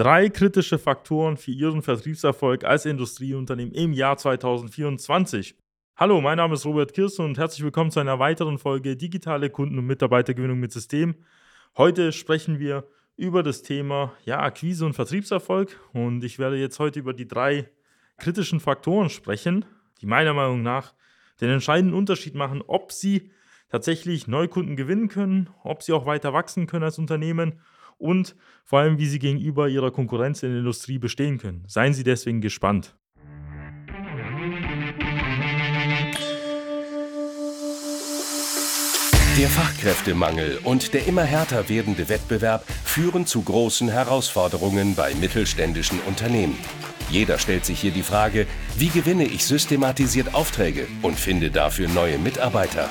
Drei kritische Faktoren für Ihren Vertriebserfolg als Industrieunternehmen im Jahr 2024. Hallo, mein Name ist Robert Kirsten und herzlich willkommen zu einer weiteren Folge Digitale Kunden- und Mitarbeitergewinnung mit System. Heute sprechen wir über das Thema ja, Akquise und Vertriebserfolg und ich werde jetzt heute über die drei kritischen Faktoren sprechen, die meiner Meinung nach den entscheidenden Unterschied machen, ob Sie tatsächlich Neukunden gewinnen können, ob Sie auch weiter wachsen können als Unternehmen und vor allem, wie Sie gegenüber Ihrer Konkurrenz in der Industrie bestehen können. Seien Sie deswegen gespannt. Der Fachkräftemangel und der immer härter werdende Wettbewerb führen zu großen Herausforderungen bei mittelständischen Unternehmen. Jeder stellt sich hier die Frage, wie gewinne ich systematisiert Aufträge und finde dafür neue Mitarbeiter?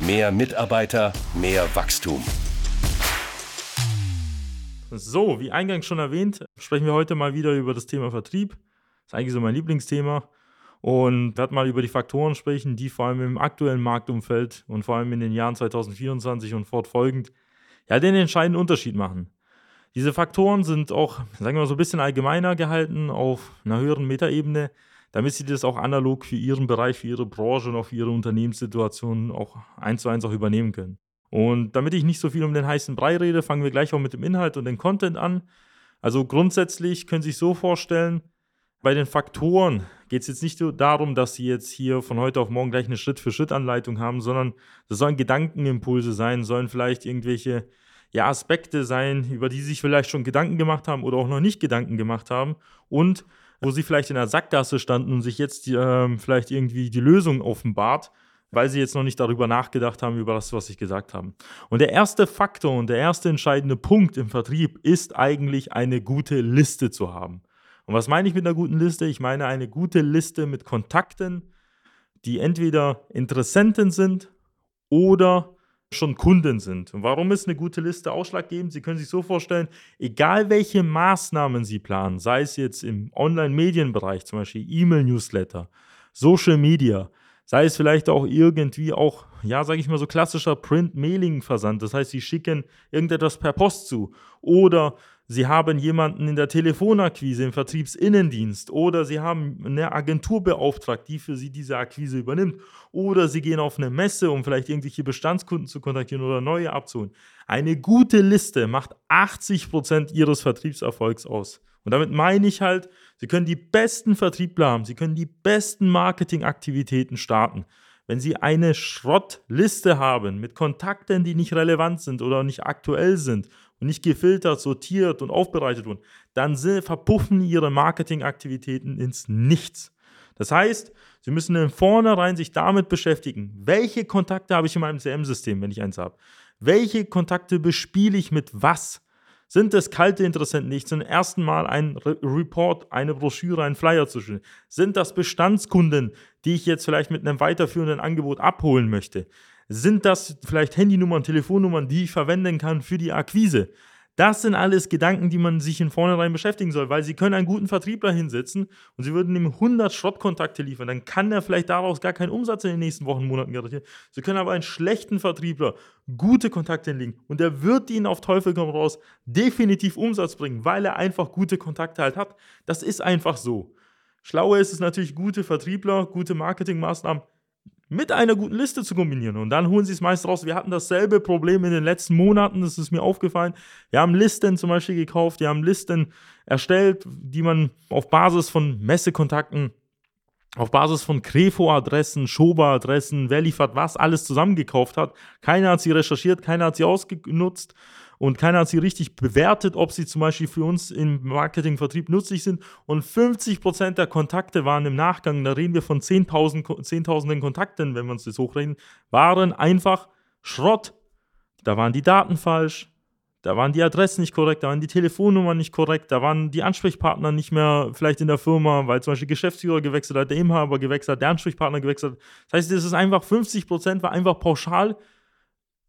mehr Mitarbeiter, mehr Wachstum. So, wie eingangs schon erwähnt, sprechen wir heute mal wieder über das Thema Vertrieb. Das ist eigentlich so mein Lieblingsthema. Und werde mal über die Faktoren sprechen, die vor allem im aktuellen Marktumfeld und vor allem in den Jahren 2024 und fortfolgend ja den entscheidenden Unterschied machen. Diese Faktoren sind auch, sagen wir mal, so ein bisschen allgemeiner gehalten auf einer höheren Metaebene damit sie das auch analog für ihren Bereich, für ihre Branche und auch für ihre Unternehmenssituation auch eins zu eins auch übernehmen können. Und damit ich nicht so viel um den heißen Brei rede, fangen wir gleich auch mit dem Inhalt und dem Content an. Also grundsätzlich können Sie sich so vorstellen, bei den Faktoren geht es jetzt nicht darum, dass Sie jetzt hier von heute auf morgen gleich eine Schritt-für-Schritt-Anleitung haben, sondern das sollen Gedankenimpulse sein, sollen vielleicht irgendwelche ja, Aspekte sein, über die Sie sich vielleicht schon Gedanken gemacht haben oder auch noch nicht Gedanken gemacht haben und wo sie vielleicht in der Sackgasse standen und sich jetzt äh, vielleicht irgendwie die Lösung offenbart, weil sie jetzt noch nicht darüber nachgedacht haben, über das, was ich gesagt habe. Und der erste Faktor und der erste entscheidende Punkt im Vertrieb ist eigentlich eine gute Liste zu haben. Und was meine ich mit einer guten Liste? Ich meine eine gute Liste mit Kontakten, die entweder Interessenten sind oder schon Kunden sind. Und warum ist eine gute Liste ausschlaggebend? Sie können sich so vorstellen, egal welche Maßnahmen Sie planen, sei es jetzt im Online-Medienbereich, zum Beispiel E-Mail-Newsletter, Social Media, sei es vielleicht auch irgendwie auch, ja, sage ich mal so klassischer Print-Mailing-Versand. Das heißt, Sie schicken irgendetwas per Post zu oder Sie haben jemanden in der Telefonakquise, im Vertriebsinnendienst oder Sie haben eine Agentur beauftragt, die für Sie diese Akquise übernimmt oder Sie gehen auf eine Messe, um vielleicht irgendwelche Bestandskunden zu kontaktieren oder neue abzuholen. Eine gute Liste macht 80% Ihres Vertriebserfolgs aus. Und damit meine ich halt, Sie können die besten Vertriebler haben, Sie können die besten Marketingaktivitäten starten. Wenn Sie eine Schrottliste haben mit Kontakten, die nicht relevant sind oder nicht aktuell sind und nicht gefiltert, sortiert und aufbereitet wurden, dann verpuffen Ihre Marketingaktivitäten ins Nichts. Das heißt, Sie müssen in vornherein sich damit beschäftigen, welche Kontakte habe ich in meinem CM-System, wenn ich eins habe. Welche Kontakte bespiele ich mit was? Sind es kalte Interessenten, die ich zum ersten Mal einen Re Report, eine Broschüre, einen Flyer zu? Sind das Bestandskunden, die ich jetzt vielleicht mit einem weiterführenden Angebot abholen möchte? Sind das vielleicht Handynummern, Telefonnummern, die ich verwenden kann für die Akquise? Das sind alles Gedanken, die man sich in vornherein beschäftigen soll, weil sie können einen guten Vertriebler hinsetzen und sie würden ihm 100 Schrottkontakte liefern. Dann kann er vielleicht daraus gar keinen Umsatz in den nächsten Wochen, Monaten garantieren. Sie können aber einen schlechten Vertriebler gute Kontakte hinlegen und er wird ihnen auf Teufel komm raus definitiv Umsatz bringen, weil er einfach gute Kontakte halt hat. Das ist einfach so. Schlauer ist es natürlich, gute Vertriebler, gute Marketingmaßnahmen mit einer guten Liste zu kombinieren. Und dann holen sie es meist raus. Wir hatten dasselbe Problem in den letzten Monaten, das ist mir aufgefallen. Wir haben Listen zum Beispiel gekauft, wir haben Listen erstellt, die man auf Basis von Messekontakten, auf Basis von Krefo-Adressen, Schoba-Adressen, wer liefert was, alles zusammengekauft hat. Keiner hat sie recherchiert, keiner hat sie ausgenutzt und keiner hat sie richtig bewertet, ob sie zum Beispiel für uns im Marketingvertrieb nützlich sind. Und 50% der Kontakte waren im Nachgang, da reden wir von 10.000, Zehntausenden Kontakten, wenn wir uns das hochrechnen, waren einfach Schrott. Da waren die Daten falsch, da waren die Adressen nicht korrekt, da waren die Telefonnummern nicht korrekt, da waren die Ansprechpartner nicht mehr vielleicht in der Firma, weil zum Beispiel Geschäftsführer gewechselt hat, der Inhaber gewechselt hat, der Ansprechpartner gewechselt hat. Das heißt, es ist einfach 50% war einfach pauschal,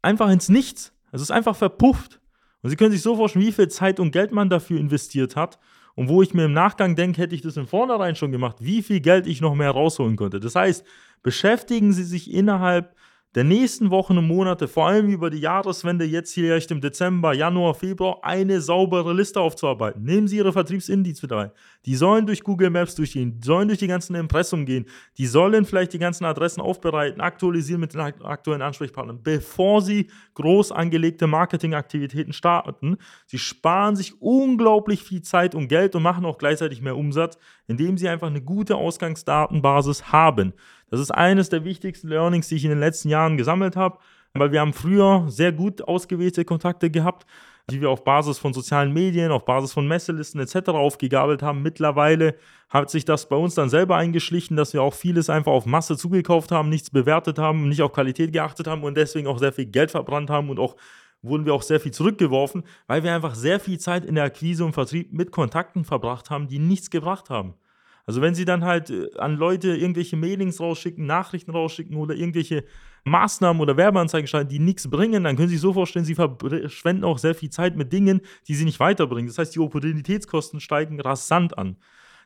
einfach ins Nichts. Es ist einfach verpufft. Und Sie können sich so vorstellen, wie viel Zeit und Geld man dafür investiert hat und wo ich mir im Nachgang denke, hätte ich das in vornherein schon gemacht, wie viel Geld ich noch mehr rausholen konnte. Das heißt, beschäftigen Sie sich innerhalb der nächsten Wochen und Monate, vor allem über die Jahreswende, jetzt hier echt im Dezember, Januar, Februar, eine saubere Liste aufzuarbeiten. Nehmen Sie Ihre Vertriebsindiz mit rein. Die sollen durch Google Maps durchgehen, die sollen durch die ganzen Impressum gehen, die sollen vielleicht die ganzen Adressen aufbereiten, aktualisieren mit den aktuellen Ansprechpartnern, bevor Sie groß angelegte Marketingaktivitäten starten. Sie sparen sich unglaublich viel Zeit und Geld und machen auch gleichzeitig mehr Umsatz, indem Sie einfach eine gute Ausgangsdatenbasis haben. Das ist eines der wichtigsten Learnings, die ich in den letzten Jahren gesammelt habe, weil wir haben früher sehr gut ausgewählte Kontakte gehabt, die wir auf Basis von sozialen Medien, auf Basis von Messelisten etc. aufgegabelt haben. Mittlerweile hat sich das bei uns dann selber eingeschlichen, dass wir auch vieles einfach auf Masse zugekauft haben, nichts bewertet haben, nicht auf Qualität geachtet haben und deswegen auch sehr viel Geld verbrannt haben und auch wurden wir auch sehr viel zurückgeworfen, weil wir einfach sehr viel Zeit in der Akquise und Vertrieb mit Kontakten verbracht haben, die nichts gebracht haben. Also wenn sie dann halt äh, an Leute irgendwelche Mailings rausschicken, Nachrichten rausschicken oder irgendwelche Maßnahmen oder Werbeanzeigen schalten, die nichts bringen, dann können Sie sich so vorstellen, Sie verschwenden auch sehr viel Zeit mit Dingen, die Sie nicht weiterbringen. Das heißt, die Opportunitätskosten steigen rasant an.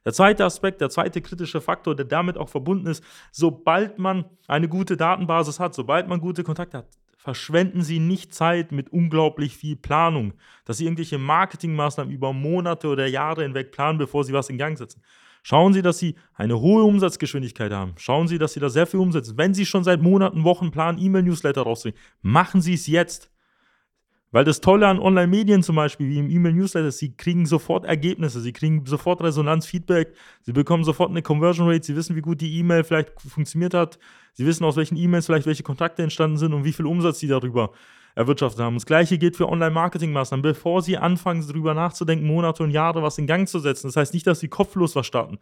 Der zweite Aspekt, der zweite kritische Faktor, der damit auch verbunden ist, sobald man eine gute Datenbasis hat, sobald man gute Kontakte hat, verschwenden Sie nicht Zeit mit unglaublich viel Planung, dass Sie irgendwelche Marketingmaßnahmen über Monate oder Jahre hinweg planen, bevor Sie was in Gang setzen. Schauen Sie, dass Sie eine hohe Umsatzgeschwindigkeit haben. Schauen Sie, dass Sie da sehr viel umsetzen. Wenn Sie schon seit Monaten, Wochen planen, E-Mail-Newsletter rausbringen, machen Sie es jetzt. Weil das Tolle an Online-Medien zum Beispiel, wie im E-Mail-Newsletter, ist, Sie kriegen sofort Ergebnisse, Sie kriegen sofort Resonanz, Feedback, Sie bekommen sofort eine Conversion Rate, Sie wissen, wie gut die E-Mail vielleicht funktioniert hat, Sie wissen, aus welchen E-Mails vielleicht welche Kontakte entstanden sind und wie viel Umsatz Sie darüber erwirtschaftet haben. Das gleiche gilt für Online-Marketing-Maßnahmen. Bevor Sie anfangen, darüber nachzudenken, Monate und Jahre was in Gang zu setzen, das heißt nicht, dass Sie kopflos was starten.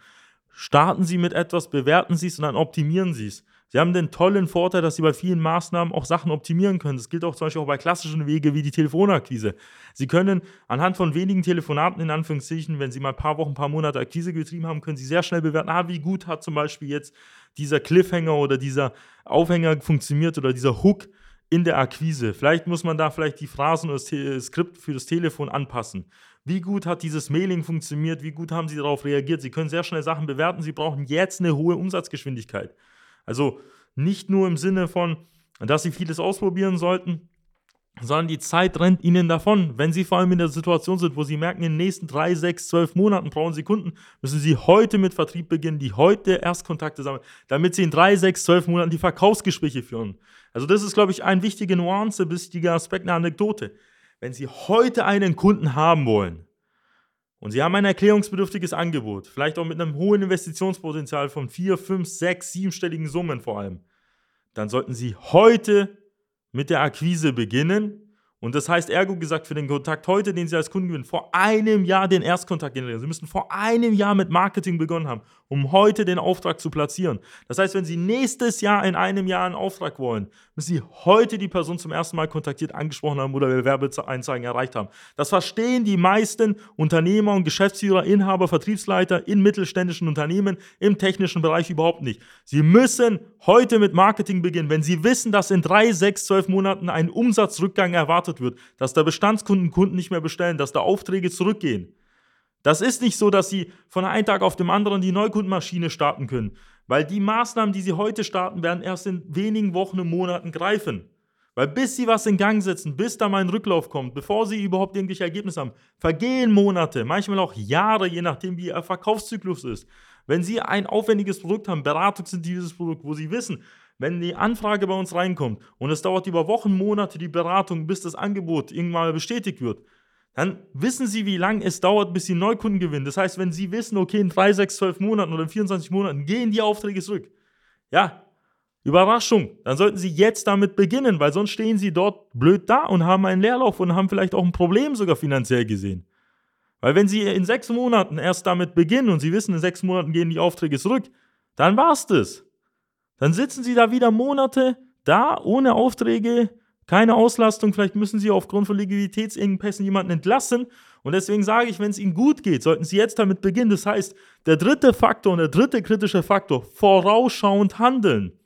Starten Sie mit etwas, bewerten Sie es und dann optimieren Sie es. Sie haben den tollen Vorteil, dass Sie bei vielen Maßnahmen auch Sachen optimieren können. Das gilt auch zum Beispiel auch bei klassischen Wege wie die Telefonakquise. Sie können anhand von wenigen Telefonaten, in Anführungszeichen, wenn Sie mal ein paar Wochen, ein paar Monate Akquise getrieben haben, können Sie sehr schnell bewerten, ah, wie gut hat zum Beispiel jetzt dieser Cliffhanger oder dieser Aufhänger funktioniert oder dieser Hook in der Akquise. Vielleicht muss man da vielleicht die Phrasen oder das Skript für das Telefon anpassen. Wie gut hat dieses Mailing funktioniert? Wie gut haben Sie darauf reagiert? Sie können sehr schnell Sachen bewerten. Sie brauchen jetzt eine hohe Umsatzgeschwindigkeit. Also nicht nur im Sinne von, dass Sie vieles ausprobieren sollten, sondern die Zeit rennt ihnen davon. Wenn sie vor allem in der Situation sind, wo sie merken, in den nächsten drei, sechs, zwölf Monaten brauchen sie Kunden, müssen sie heute mit Vertrieb beginnen, die heute Erstkontakte sammeln, damit sie in drei, sechs, zwölf Monaten die Verkaufsgespräche führen. Also das ist, glaube ich, ein wichtiger Nuance, wichtiger Aspekt, eine Anekdote. Wenn Sie heute einen Kunden haben wollen und Sie haben ein erklärungsbedürftiges Angebot, vielleicht auch mit einem hohen Investitionspotenzial von vier, fünf, sechs, siebenstelligen Summen vor allem, dann sollten Sie heute mit der Akquise beginnen. Und das heißt, ergo gesagt, für den Kontakt heute, den Sie als Kunden gewinnen, vor einem Jahr den Erstkontakt generieren. Sie müssen vor einem Jahr mit Marketing begonnen haben, um heute den Auftrag zu platzieren. Das heißt, wenn Sie nächstes Jahr in einem Jahr einen Auftrag wollen, müssen Sie heute die Person zum ersten Mal kontaktiert, angesprochen haben oder Werbeeinzeigen erreicht haben. Das verstehen die meisten Unternehmer und Geschäftsführer, Inhaber, Vertriebsleiter in mittelständischen Unternehmen im technischen Bereich überhaupt nicht. Sie müssen heute mit Marketing beginnen, wenn Sie wissen, dass in drei, sechs, zwölf Monaten ein Umsatzrückgang erwartet wird, dass da Bestandskunden Kunden nicht mehr bestellen, dass da Aufträge zurückgehen. Das ist nicht so, dass Sie von einem Tag auf dem anderen die Neukundenmaschine starten können, weil die Maßnahmen, die Sie heute starten, werden erst in wenigen Wochen und Monaten greifen. Weil bis Sie was in Gang setzen, bis da mal ein Rücklauf kommt, bevor Sie überhaupt irgendwelche Ergebnisse haben, vergehen Monate, manchmal auch Jahre, je nachdem, wie Ihr Verkaufszyklus ist. Wenn Sie ein aufwendiges Produkt haben, beratungsintensives Produkt, wo Sie wissen, wenn die Anfrage bei uns reinkommt und es dauert über Wochen, Monate die Beratung, bis das Angebot irgendwann mal bestätigt wird, dann wissen Sie, wie lange es dauert, bis Sie Neukunden gewinnen. Das heißt, wenn Sie wissen, okay, in 3, 6, 12 Monaten oder in 24 Monaten gehen die Aufträge zurück. Ja, Überraschung, dann sollten Sie jetzt damit beginnen, weil sonst stehen Sie dort blöd da und haben einen Leerlauf und haben vielleicht auch ein Problem sogar finanziell gesehen. Weil wenn Sie in sechs Monaten erst damit beginnen und Sie wissen, in sechs Monaten gehen die Aufträge zurück, dann war's das. Dann sitzen Sie da wieder Monate da ohne Aufträge, keine Auslastung, vielleicht müssen Sie aufgrund von Liquiditätsengpässen jemanden entlassen. Und deswegen sage ich, wenn es Ihnen gut geht, sollten Sie jetzt damit beginnen. Das heißt, der dritte Faktor und der dritte kritische Faktor, vorausschauend handeln.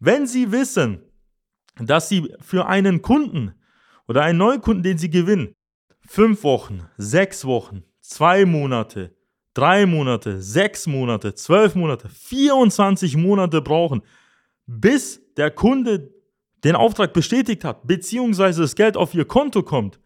Wenn Sie wissen, dass Sie für einen Kunden oder einen Neukunden, den Sie gewinnen, fünf Wochen, sechs Wochen, zwei Monate, drei Monate, sechs Monate, zwölf Monate, 24 Monate brauchen, bis der Kunde den Auftrag bestätigt hat, beziehungsweise das Geld auf Ihr Konto kommt,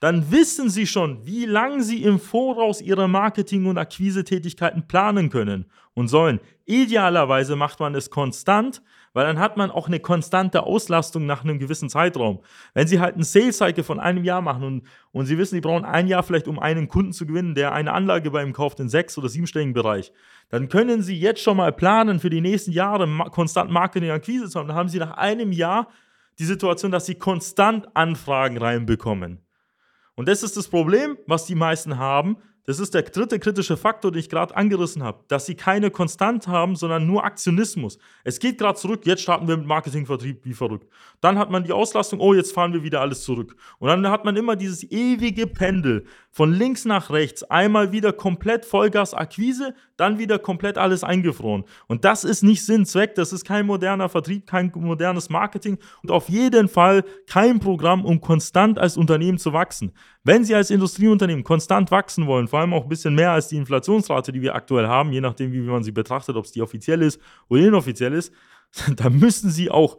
dann wissen Sie schon, wie lange Sie im Voraus Ihre Marketing- und Akquisetätigkeiten planen können und sollen. Idealerweise macht man es konstant, weil dann hat man auch eine konstante Auslastung nach einem gewissen Zeitraum. Wenn Sie halt einen Sales Cycle von einem Jahr machen und, und Sie wissen, Sie brauchen ein Jahr vielleicht, um einen Kunden zu gewinnen, der eine Anlage bei ihm kauft in sechs- oder siebenstelligen Bereich, dann können Sie jetzt schon mal planen, für die nächsten Jahre konstant Marketing und Akquise zu haben. Dann haben Sie nach einem Jahr die Situation, dass Sie konstant Anfragen reinbekommen. Und das ist das Problem, was die meisten haben. Das ist der dritte kritische Faktor, den ich gerade angerissen habe, dass sie keine Konstant haben, sondern nur Aktionismus. Es geht gerade zurück, jetzt starten wir mit Marketingvertrieb wie verrückt. Dann hat man die Auslastung, oh, jetzt fahren wir wieder alles zurück. Und dann hat man immer dieses ewige Pendel von links nach rechts, einmal wieder komplett Vollgas-Akquise, dann wieder komplett alles eingefroren. Und das ist nicht Sinn, Zweck, das ist kein moderner Vertrieb, kein modernes Marketing und auf jeden Fall kein Programm, um konstant als Unternehmen zu wachsen. Wenn Sie als Industrieunternehmen konstant wachsen wollen, vor allem auch ein bisschen mehr als die Inflationsrate, die wir aktuell haben, je nachdem, wie man sie betrachtet, ob es die offiziell ist oder inoffiziell ist, dann müssen Sie auch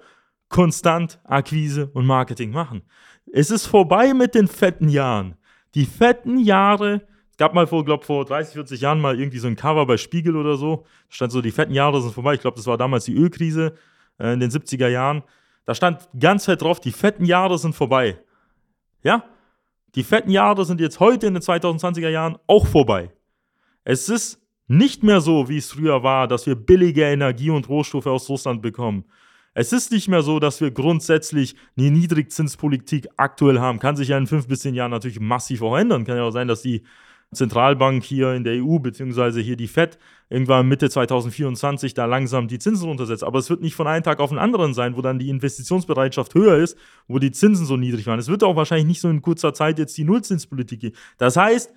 konstant Akquise und Marketing machen. Es ist vorbei mit den fetten Jahren. Die fetten Jahre, es gab mal vor, glaube vor 30, 40 Jahren mal irgendwie so ein Cover bei Spiegel oder so. Da stand so, die fetten Jahre sind vorbei. Ich glaube, das war damals die Ölkrise äh, in den 70er Jahren. Da stand ganz fett drauf, die fetten Jahre sind vorbei. Ja? Die fetten Jahre sind jetzt heute in den 2020er Jahren auch vorbei. Es ist nicht mehr so, wie es früher war, dass wir billige Energie und Rohstoffe aus Russland bekommen. Es ist nicht mehr so, dass wir grundsätzlich eine Niedrigzinspolitik aktuell haben. Kann sich ja in fünf bis zehn Jahren natürlich massiv auch ändern. Kann ja auch sein, dass die Zentralbank hier in der EU, beziehungsweise hier die FED, irgendwann Mitte 2024 da langsam die Zinsen runtersetzt. Aber es wird nicht von einem Tag auf den anderen sein, wo dann die Investitionsbereitschaft höher ist, wo die Zinsen so niedrig waren. Es wird auch wahrscheinlich nicht so in kurzer Zeit jetzt die Nullzinspolitik gehen. Das heißt,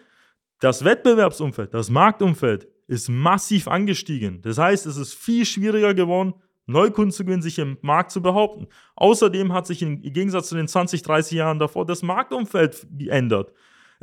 das Wettbewerbsumfeld, das Marktumfeld ist massiv angestiegen. Das heißt, es ist viel schwieriger geworden, Neukunden zu gewinnen, sich im Markt zu behaupten. Außerdem hat sich im Gegensatz zu den 20, 30 Jahren davor das Marktumfeld geändert.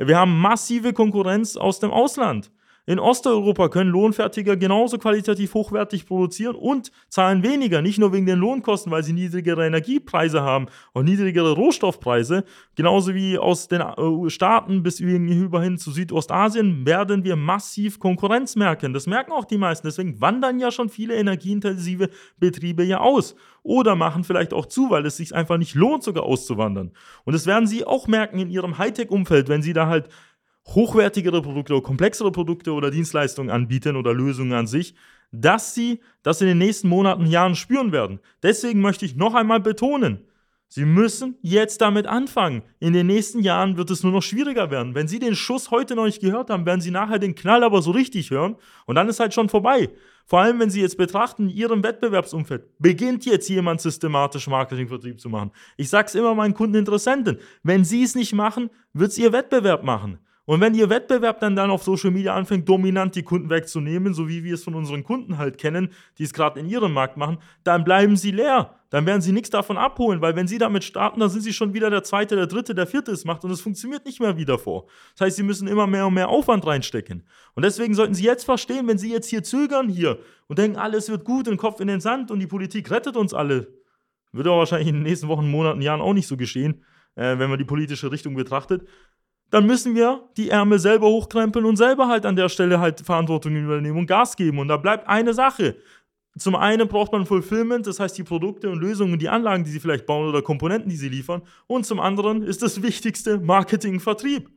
Wir haben massive Konkurrenz aus dem Ausland. In Osteuropa können Lohnfertiger genauso qualitativ hochwertig produzieren und zahlen weniger, nicht nur wegen den Lohnkosten, weil sie niedrigere Energiepreise haben und niedrigere Rohstoffpreise. Genauso wie aus den äh, Staaten bis hin zu Südostasien werden wir massiv Konkurrenz merken. Das merken auch die meisten. Deswegen wandern ja schon viele energieintensive Betriebe ja aus oder machen vielleicht auch zu, weil es sich einfach nicht lohnt, sogar auszuwandern. Und das werden sie auch merken in ihrem Hightech-Umfeld, wenn sie da halt hochwertigere Produkte oder komplexere Produkte oder Dienstleistungen anbieten oder Lösungen an sich, dass sie das in den nächsten Monaten, Jahren spüren werden. Deswegen möchte ich noch einmal betonen, Sie müssen jetzt damit anfangen. In den nächsten Jahren wird es nur noch schwieriger werden. Wenn Sie den Schuss heute noch nicht gehört haben, werden Sie nachher den Knall aber so richtig hören und dann ist halt schon vorbei. Vor allem, wenn Sie jetzt betrachten, in Ihrem Wettbewerbsumfeld, beginnt jetzt jemand systematisch Marketingvertrieb zu machen. Ich sage es immer meinen Kunden Interessenten, wenn Sie es nicht machen, wird es Ihr Wettbewerb machen. Und wenn Ihr Wettbewerb dann, dann auf Social Media anfängt, dominant die Kunden wegzunehmen, so wie wir es von unseren Kunden halt kennen, die es gerade in ihrem Markt machen, dann bleiben Sie leer. Dann werden Sie nichts davon abholen, weil wenn Sie damit starten, dann sind Sie schon wieder der Zweite, der Dritte, der Vierte es macht und es funktioniert nicht mehr wie davor. Das heißt, Sie müssen immer mehr und mehr Aufwand reinstecken. Und deswegen sollten Sie jetzt verstehen, wenn Sie jetzt hier zögern hier und denken, alles wird gut, den Kopf in den Sand und die Politik rettet uns alle, wird aber wahrscheinlich in den nächsten Wochen, Monaten, Jahren auch nicht so geschehen, äh, wenn man die politische Richtung betrachtet dann müssen wir die Ärmel selber hochkrempeln und selber halt an der Stelle halt Verantwortung übernehmen und Gas geben. Und da bleibt eine Sache. Zum einen braucht man Fulfillment, das heißt die Produkte und Lösungen, die Anlagen, die sie vielleicht bauen oder Komponenten, die sie liefern. Und zum anderen ist das Wichtigste Marketing, Vertrieb.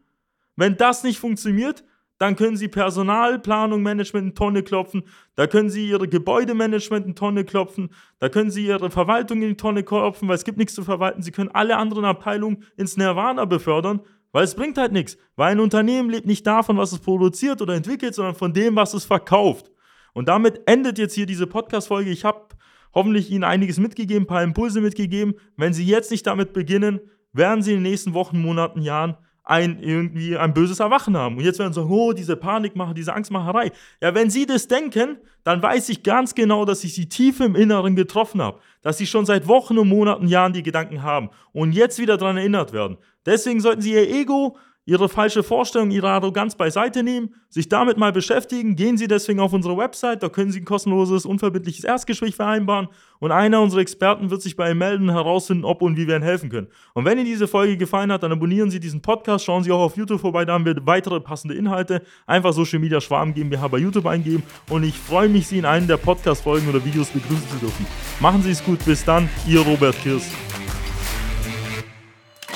Wenn das nicht funktioniert, dann können Sie Personalplanung, Management in Tonne klopfen, da können Sie Ihre Gebäudemanagement in Tonne klopfen, da können Sie Ihre Verwaltung in die Tonne klopfen, weil es gibt nichts zu verwalten. Sie können alle anderen Abteilungen ins Nirvana befördern, weil es bringt halt nichts. Weil ein Unternehmen lebt nicht davon, was es produziert oder entwickelt, sondern von dem, was es verkauft. Und damit endet jetzt hier diese Podcast-Folge. Ich habe hoffentlich Ihnen einiges mitgegeben, ein paar Impulse mitgegeben. Wenn Sie jetzt nicht damit beginnen, werden Sie in den nächsten Wochen, Monaten, Jahren ein irgendwie ein böses Erwachen haben. Und jetzt werden sie sagen, oh, diese Panikmache, diese Angstmacherei. Ja, wenn sie das denken, dann weiß ich ganz genau, dass ich sie tief im Inneren getroffen habe. Dass sie schon seit Wochen und Monaten, Jahren die Gedanken haben und jetzt wieder daran erinnert werden. Deswegen sollten sie ihr Ego Ihre falsche Vorstellung, Ihre Arroganz beiseite nehmen, sich damit mal beschäftigen. Gehen Sie deswegen auf unsere Website, da können Sie ein kostenloses, unverbindliches Erstgespräch vereinbaren und einer unserer Experten wird sich bei Ihnen melden herausfinden, ob und wie wir Ihnen helfen können. Und wenn Ihnen diese Folge gefallen hat, dann abonnieren Sie diesen Podcast, schauen Sie auch auf YouTube vorbei, da haben wir weitere passende Inhalte. Einfach Social Media Schwarm GmbH bei YouTube eingeben und ich freue mich, Sie in einem der Podcast-Folgen oder Videos begrüßen zu dürfen. Machen Sie es gut, bis dann, Ihr Robert Kirsch.